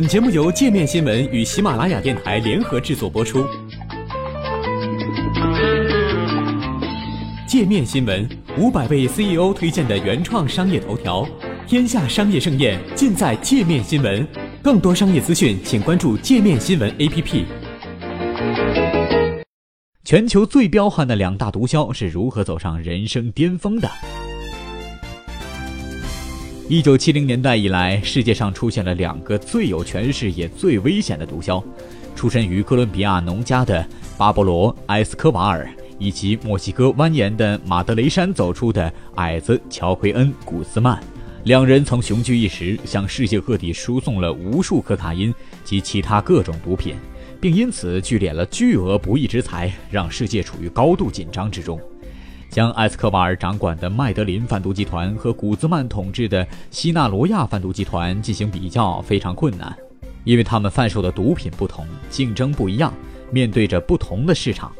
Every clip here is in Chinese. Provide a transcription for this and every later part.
本节目由界面新闻与喜马拉雅电台联合制作播出。界面新闻五百位 CEO 推荐的原创商业头条，天下商业盛宴尽在界面新闻。更多商业资讯，请关注界面新闻 APP。全球最彪悍的两大毒枭是如何走上人生巅峰的？一九七零年代以来，世界上出现了两个最有权势也最危险的毒枭，出身于哥伦比亚农家的巴勃罗·埃斯科瓦尔，以及墨西哥蜿蜒的马德雷山走出的矮子乔奎恩·古斯曼。两人曾雄踞一时，向世界各地输送了无数可卡因及其他各种毒品，并因此聚敛了巨额不义之财，让世界处于高度紧张之中。将埃斯科瓦尔掌管的麦德林贩毒集团和古兹曼统治的西纳罗亚贩毒集团进行比较非常困难，因为他们贩售的毒品不同，竞争不一样，面对着不同的市场。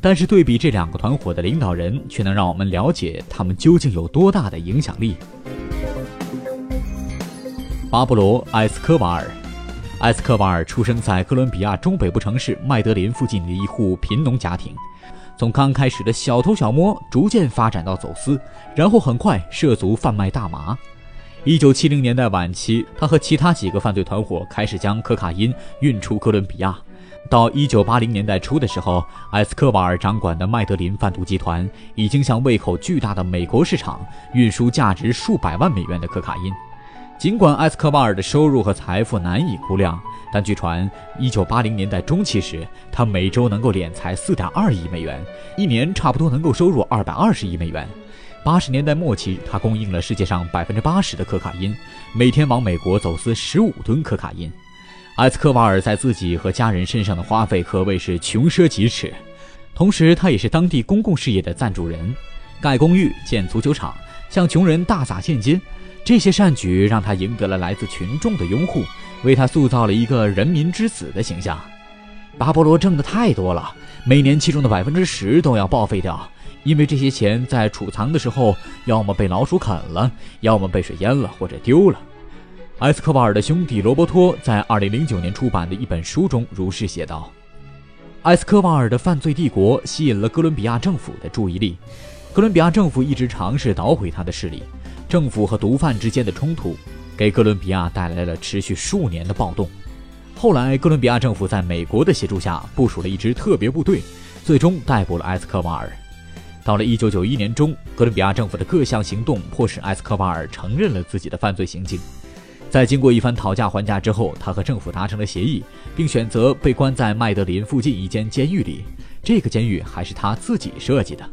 但是对比这两个团伙的领导人，却能让我们了解他们究竟有多大的影响力。巴布罗·埃斯科瓦尔，埃斯科瓦尔出生在哥伦比亚中北部城市麦德林附近的一户贫农家庭。从刚开始的小偷小摸，逐渐发展到走私，然后很快涉足贩卖大麻。一九七零年代晚期，他和其他几个犯罪团伙开始将可卡因运出哥伦比亚。到一九八零年代初的时候，埃斯科瓦尔掌管的麦德林贩毒集团已经向胃口巨大的美国市场运输价值数百万美元的可卡因。尽管埃斯科瓦尔的收入和财富难以估量，但据传，1980年代中期时，他每周能够敛财4.2亿美元，一年差不多能够收入220亿美元。80年代末期，他供应了世界上80%的可卡因，每天往美国走私15吨可卡因。埃斯科瓦尔在自己和家人身上的花费可谓是穷奢极侈，同时他也是当地公共事业的赞助人，盖公寓、建足球场，向穷人大撒现金。这些善举让他赢得了来自群众的拥护，为他塑造了一个人民之子的形象。巴勃罗挣的太多了，每年其中的百分之十都要报废掉，因为这些钱在储藏的时候，要么被老鼠啃了，要么被水淹了或者丢了。埃斯科瓦尔的兄弟罗伯托在二零零九年出版的一本书中如是写道：“埃斯科瓦尔的犯罪帝国吸引了哥伦比亚政府的注意力，哥伦比亚政府一直尝试捣毁他的势力。”政府和毒贩之间的冲突，给哥伦比亚带来了持续数年的暴动。后来，哥伦比亚政府在美国的协助下部署了一支特别部队，最终逮捕了埃斯科瓦尔。到了1991年中，哥伦比亚政府的各项行动迫使埃斯科瓦尔承认了自己的犯罪行径。在经过一番讨价还价之后，他和政府达成了协议，并选择被关在麦德林附近一间监狱里。这个监狱还是他自己设计的。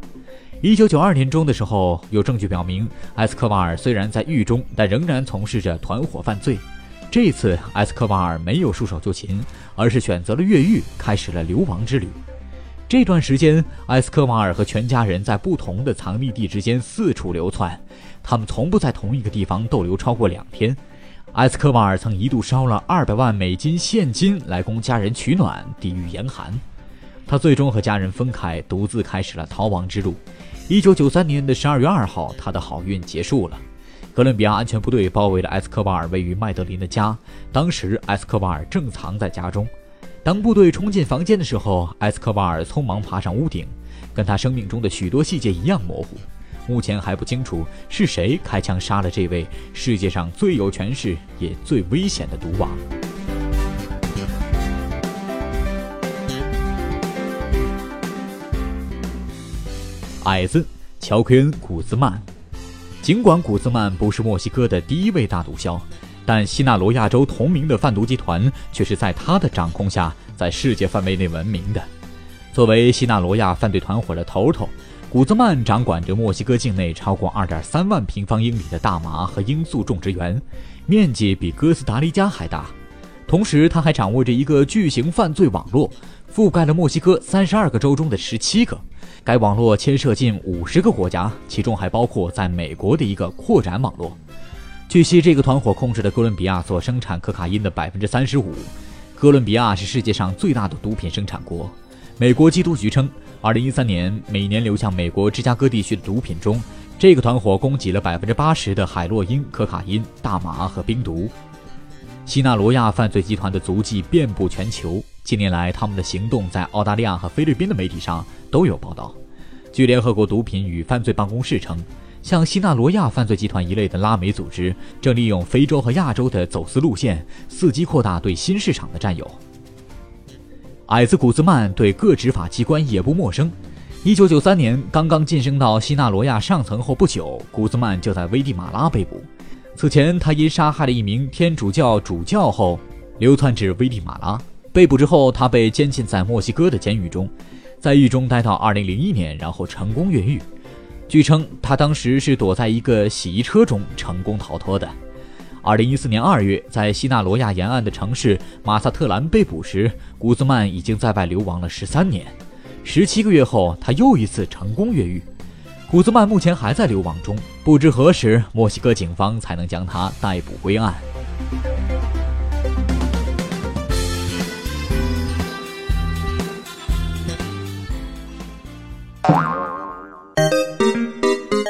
一九九二年中的时候，有证据表明，埃斯科瓦尔虽然在狱中，但仍然从事着团伙犯罪。这次，埃斯科瓦尔没有束手就擒，而是选择了越狱，开始了流亡之旅。这段时间，埃斯科瓦尔和全家人在不同的藏匿地之间四处流窜，他们从不在同一个地方逗留超过两天。埃斯科瓦尔曾一度烧了二百万美金现金来供家人取暖，抵御严寒。他最终和家人分开，独自开始了逃亡之路。一九九三年的十二月二号，他的好运结束了。哥伦比亚安全部队包围了埃斯科瓦尔位于麦德林的家，当时埃斯科瓦尔正藏在家中。当部队冲进房间的时候，埃斯科瓦尔匆忙爬上屋顶，跟他生命中的许多细节一样模糊。目前还不清楚是谁开枪杀了这位世界上最有权势也最危险的毒王。矮子乔奎恩·古兹曼，尽管古兹曼不是墨西哥的第一位大毒枭，但西纳罗亚州同名的贩毒集团却是在他的掌控下在世界范围内闻名的。作为西纳罗亚犯罪团伙的头头，古兹曼掌管着墨西哥境内超过2.3万平方英里的大麻和罂粟种植园，面积比哥斯达黎加还大。同时，他还掌握着一个巨型犯罪网络，覆盖了墨西哥32个州中的17个。该网络牵涉近五十个国家，其中还包括在美国的一个扩展网络。据悉，这个团伙控制的哥伦比亚所生产可卡因的百分之三十五。哥伦比亚是世界上最大的毒品生产国。美国缉毒局称，二零一三年每年流向美国芝加哥地区的毒品中，这个团伙供给了百分之八十的海洛因、可卡因、大麻和冰毒。西纳罗亚犯罪集团的足迹遍布全球。近年来，他们的行动在澳大利亚和菲律宾的媒体上都有报道。据联合国毒品与犯罪办公室称，像西纳罗亚犯罪集团一类的拉美组织，正利用非洲和亚洲的走私路线，伺机扩大对新市场的占有。矮子古兹曼对各执法机关也不陌生。1993年，刚刚晋升到西纳罗亚上层后不久，古兹曼就在危地马拉被捕。此前，他因杀害了一名天主教主教后，流窜至危地马拉。被捕之后，他被监禁在墨西哥的监狱中，在狱中待到2001年，然后成功越狱。据称，他当时是躲在一个洗衣车中成功逃脱的。2014年2月，在西纳罗亚沿岸的城市马萨特兰被捕时，古兹曼已经在外流亡了13年。17个月后，他又一次成功越狱。古兹曼目前还在流亡中，不知何时墨西哥警方才能将他逮捕归案。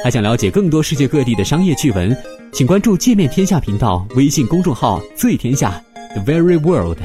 还想了解更多世界各地的商业趣闻，请关注“界面天下”频道微信公众号“最天下 The Very World”。